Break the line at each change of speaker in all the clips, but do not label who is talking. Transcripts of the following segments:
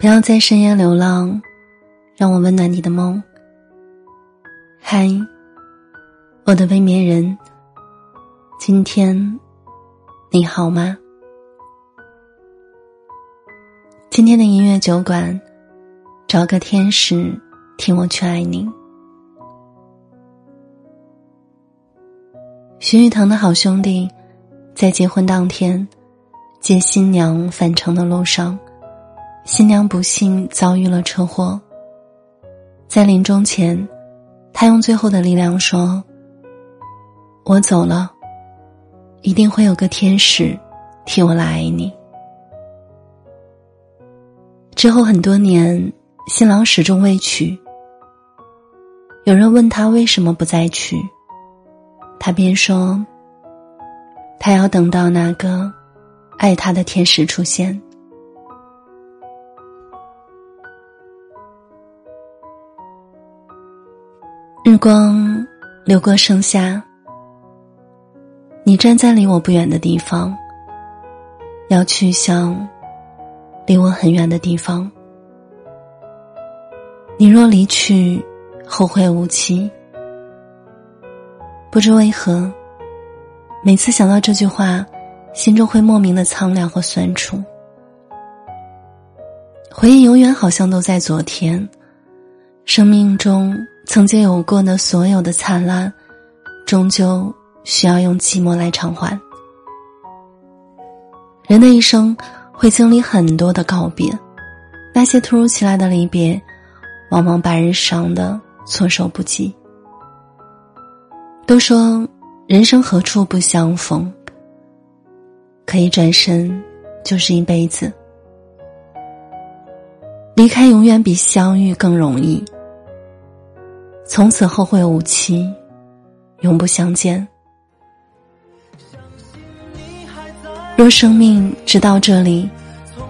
不要在深夜流浪，让我温暖你的梦。嗨，我的未眠人，今天你好吗？今天的音乐酒馆，找个天使替我去爱你。徐誉滕的好兄弟，在结婚当天接新娘返程的路上。新娘不幸遭遇了车祸，在临终前，他用最后的力量说：“我走了，一定会有个天使替我来爱你。”之后很多年，新郎始终未娶。有人问他为什么不再娶，他便说：“他要等到那个爱他的天使出现。”日光流过盛夏，你站在离我不远的地方，要去向离我很远的地方。你若离去，后会无期。不知为何，每次想到这句话，心中会莫名的苍凉和酸楚。回忆永远好像都在昨天，生命中。曾经有过的所有的灿烂，终究需要用寂寞来偿还。人的一生会经历很多的告别，那些突如其来的离别，往往把人伤得措手不及。都说人生何处不相逢，可以转身就是一辈子。离开永远比相遇更容易。从此后会无期，永不相见。若生命直到这里，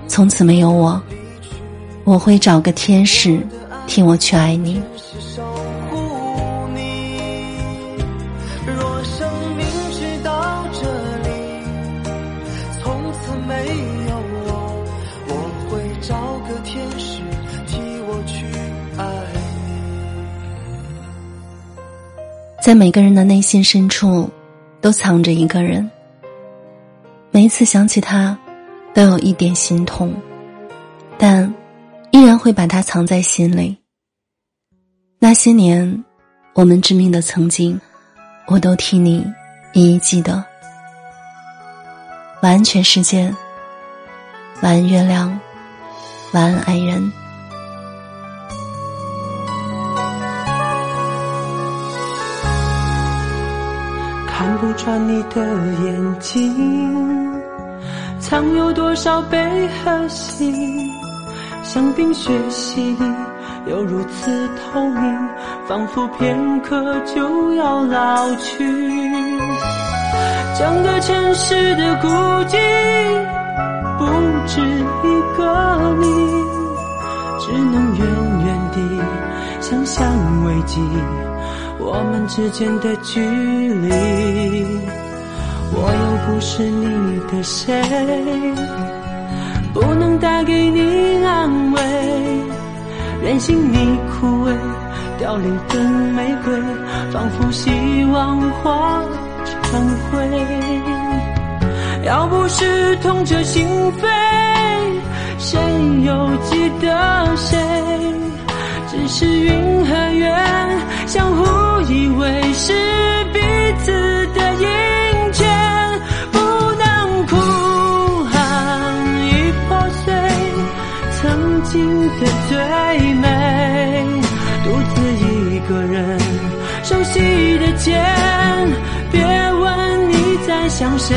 从此没有我，我会找个天使替我去爱你。在每个人的内心深处，都藏着一个人。每一次想起他，都有一点心痛，但依然会把他藏在心里。那些年，我们致命的曾经，我都替你一一记得。晚安，全世界。晚安，月亮。晚安，爱人。
看不穿你的眼睛，藏有多少悲和喜？像冰雪洗礼，又如此透明，仿佛片刻就要老去。整个城市的孤寂，不止一个你，只能远远地想象危机。我们之间的距离，我又不是你的谁，不能带给你安慰，任性你枯萎凋零的玫瑰，仿佛希望化成灰。要不是痛彻心扉，谁又记得谁？只是云和月相互。以为是彼此的阴间，不能哭喊已破碎曾经的最美，独自一个人熟悉的街，别问你在想谁，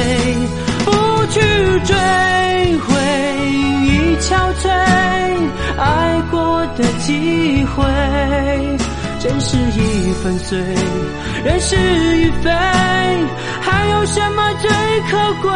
不去追回忆憔悴，爱过的机会。人事已粉碎，人事已非，还有什么最可贵？